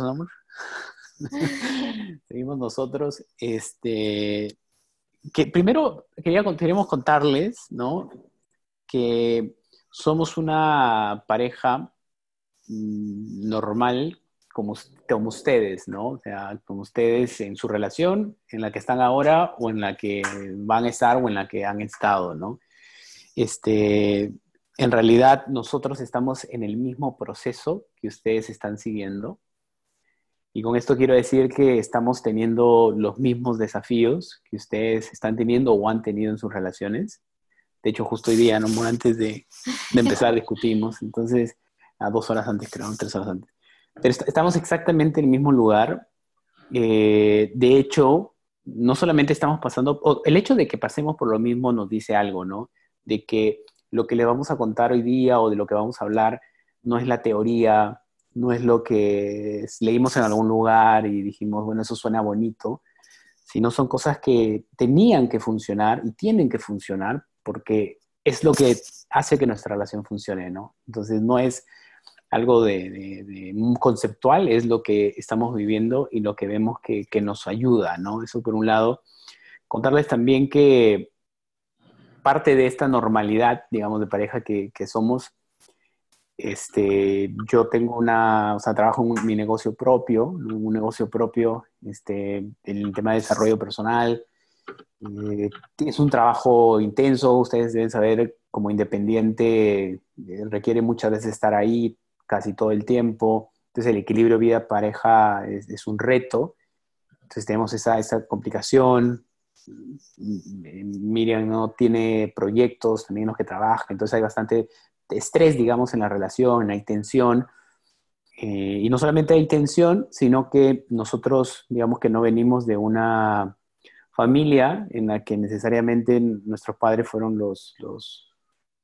amor. Seguimos nosotros. Este, que primero quería, queríamos contarles, ¿no? Que somos una pareja mm, normal como, como ustedes, ¿no? O sea, como ustedes en su relación, en la que están ahora o en la que van a estar o en la que han estado, ¿no? Este, en realidad nosotros estamos en el mismo proceso que ustedes están siguiendo. Y con esto quiero decir que estamos teniendo los mismos desafíos que ustedes están teniendo o han tenido en sus relaciones. De hecho, justo hoy día, ¿no? antes de, de empezar, discutimos. Entonces, a dos horas antes, creo, tres horas antes. Pero estamos exactamente en el mismo lugar. Eh, de hecho, no solamente estamos pasando, el hecho de que pasemos por lo mismo nos dice algo, ¿no? De que lo que le vamos a contar hoy día o de lo que vamos a hablar no es la teoría, no es lo que leímos en algún lugar y dijimos, bueno, eso suena bonito, sino son cosas que tenían que funcionar y tienen que funcionar porque es lo que hace que nuestra relación funcione, ¿no? Entonces no es algo de, conceptual, es lo que estamos viviendo y lo que vemos que, nos ayuda, ¿no? Eso por un lado. Contarles también que parte de esta normalidad, digamos, de pareja que, somos, este, yo tengo una, o sea, trabajo en mi negocio propio, un negocio propio, este, en el tema de desarrollo personal. Eh, es un trabajo intenso, ustedes deben saber, como independiente, eh, requiere muchas veces estar ahí casi todo el tiempo. Entonces el equilibrio vida-pareja es, un reto. Entonces tenemos esa, esa complicación. Miriam no tiene proyectos también los que trabaja, entonces hay bastante estrés, digamos, en la relación, hay tensión. Eh, y no solamente hay tensión, sino que nosotros, digamos que no venimos de una familia en la que necesariamente nuestros padres fueron los, los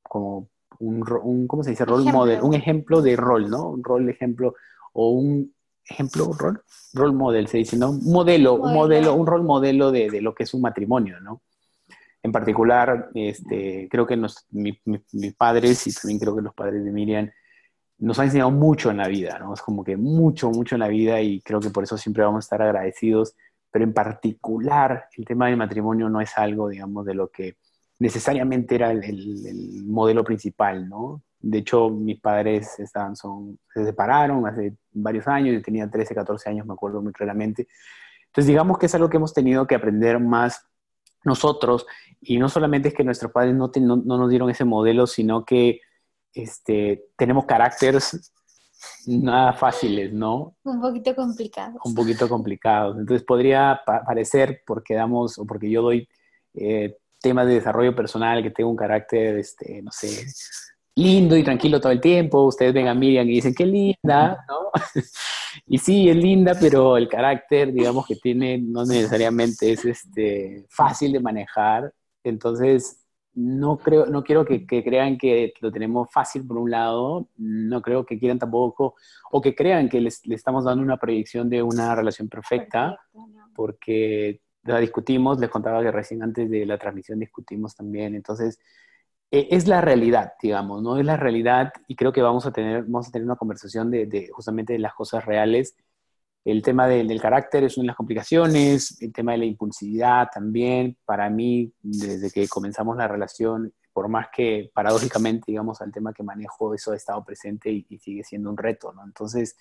como un, ¿cómo se dice? Rol model, un ejemplo de rol, ¿no? Un rol ejemplo o un ejemplo, rol, rol model, se dice, ¿no? Un modelo, un modelo, un rol modelo de, de, lo que es un matrimonio, ¿no? En particular, este, creo que mis padres y también creo que los padres de Miriam nos han enseñado mucho en la vida, ¿no? Es como que mucho, mucho en la vida y creo que por eso siempre vamos a estar agradecidos, pero en particular el tema del matrimonio no es algo, digamos, de lo que necesariamente era el, modelo principal, ¿no? De hecho, mis padres estaban, son, se separaron hace varios años, yo tenía 13, 14 años, me acuerdo muy claramente. Entonces, digamos que es algo que hemos tenido que aprender más nosotros, y no solamente es que nuestros padres no, no, nos dieron ese modelo, sino que este, tenemos caracteres nada fáciles, ¿no? Un poquito complicados. Un poquito complicados. Entonces podría parecer, porque damos, o porque yo doy eh, temas de desarrollo personal, que tengo un carácter, este, no sé, lindo y tranquilo todo el tiempo. Ustedes ven a Miriam y dicen, qué linda, ¿no? y sí, es linda, pero el carácter, digamos, que tiene no necesariamente es este, fácil de manejar. Entonces, no, creo, no quiero que, crean que lo tenemos fácil por un lado, no creo que quieran tampoco, o que crean que les, le estamos dando una proyección de una relación perfecta, porque la discutimos, les contaba que recién antes de la transmisión discutimos también, entonces e, es la realidad, digamos, ¿no? Es la realidad y creo que vamos a tener, vamos a tener una conversación de, justamente de las cosas reales. El tema del, carácter es una de las complicaciones, el tema de la impulsividad también, para mí, desde que comenzamos la relación, por más que paradójicamente, digamos, al tema que manejo, eso ha estado presente y, y sigue siendo un reto, ¿no? Entonces,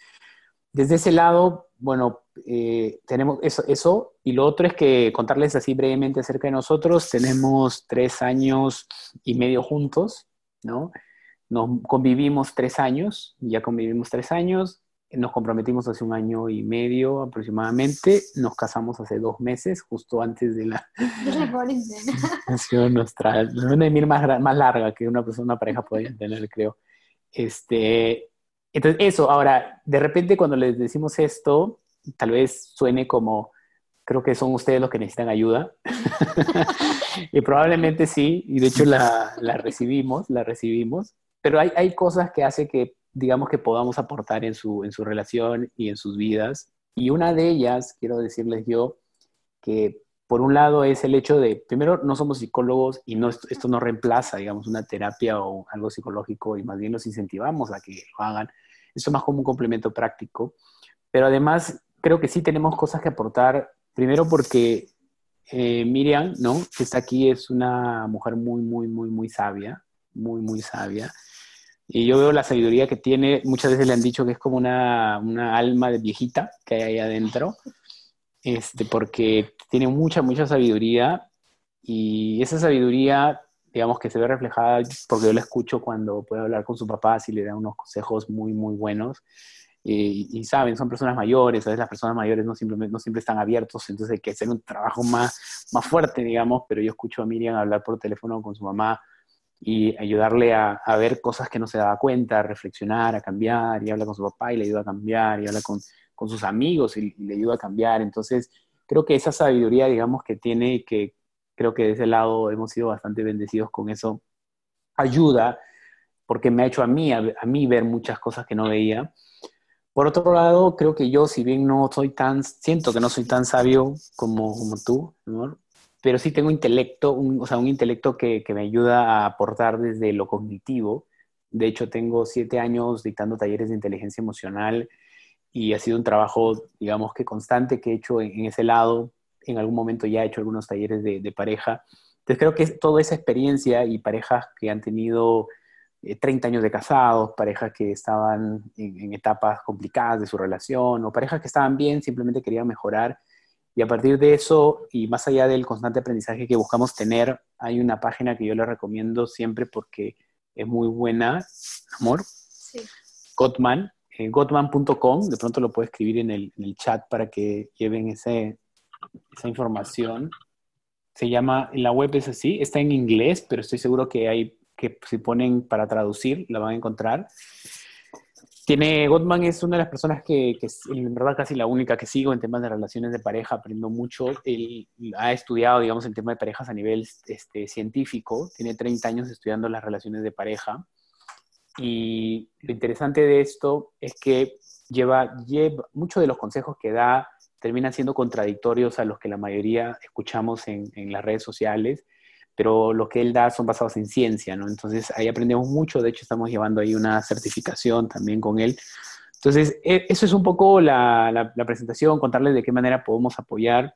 desde ese lado, bueno, eh, tenemos eso, eso, y lo otro es que contarles así brevemente acerca de nosotros, tenemos tres años y medio juntos, ¿no? Nos convivimos tres años, ya convivimos tres años, nos comprometimos hace un año y medio aproximadamente, nos casamos hace dos meses, justo antes de la... ha sido nuestra luna de más, más larga que una persona, una pareja podría tener, creo. Este, entonces, eso, ahora, de repente cuando les decimos esto, tal vez suene como, creo que son ustedes los que necesitan ayuda. y probablemente sí, y de hecho la, recibimos, la recibimos, pero hay, hay, cosas que hace que, digamos, que podamos aportar en su, en su relación y en sus vidas. Y una de ellas, quiero decirles yo, que por un lado es el hecho de, primero, no somos psicólogos y no, esto no reemplaza, digamos, una terapia o algo psicológico y más bien los incentivamos a que lo hagan. Esto es más como un complemento práctico, pero además creo que sí tenemos cosas que aportar, primero porque eh, Miriam, ¿no? Que está aquí es una mujer muy, muy, muy, muy sabia, muy, muy sabia. Y yo veo la sabiduría que tiene, muchas veces le han dicho que es como una, una alma viejita que hay ahí adentro, este, porque tiene mucha, mucha sabiduría y esa sabiduría, digamos que se ve reflejada porque yo la escucho cuando puede hablar con su papá, si le da unos consejos muy, muy buenos. Y, saben, son personas mayores, a veces las personas mayores no, simplemente, no siempre están abiertos, entonces hay que hacer un trabajo más, más fuerte, digamos, pero yo escucho a Miriam hablar por teléfono con su mamá y ayudarle a, a, ver cosas que no se daba cuenta, a reflexionar, a cambiar, y habla con su papá y le ayuda a cambiar, y habla con, con sus amigos y, le ayuda a cambiar. Entonces, creo que esa sabiduría, digamos, que tiene y que creo que de ese lado hemos sido bastante bendecidos con eso, ayuda, porque me ha hecho a mí, a, mí ver muchas cosas que no veía. Por otro lado, creo que yo, si bien no soy tan, siento que no soy tan sabio como, como tú, ¿no? pero sí tengo intelecto, un, o sea, un intelecto que, que, me ayuda a aportar desde lo cognitivo. De hecho, tengo siete años dictando talleres de inteligencia emocional y ha sido un trabajo, digamos que constante que he hecho en, ese lado. En algún momento ya he hecho algunos talleres de, de pareja. Entonces creo que toda esa experiencia y parejas que han tenido 30 eh, años de casados, parejas que estaban en, en, etapas complicadas de su relación o parejas que estaban bien, simplemente querían mejorar y a partir de eso, y más allá del constante aprendizaje que buscamos tener, hay una página que yo le recomiendo siempre porque es muy buena, amor. Sí. Gottman, eh, de pronto lo puedo escribir en el, chat para que lleven esa información. Se llama, la web es así, está en inglés, pero estoy seguro que hay que si ponen para traducir, la van a encontrar. Tiene, Gottman es una de las personas que, que, en verdad casi la única que sigo en temas de relaciones de pareja, aprendo mucho. Él ha estudiado, digamos, el tema de parejas a nivel este, científico, tiene 30 años estudiando las relaciones de pareja. Y lo interesante de esto es que lleva, lleva muchos de los consejos que da terminan siendo contradictorios a los que la mayoría escuchamos en, en las redes sociales pero lo que él da son basados en ciencia, ¿no? Entonces ahí aprendemos mucho, de hecho estamos llevando ahí una certificación también con él. Entonces, e, eso es un poco la, la, presentación, contarles de qué manera podemos apoyar.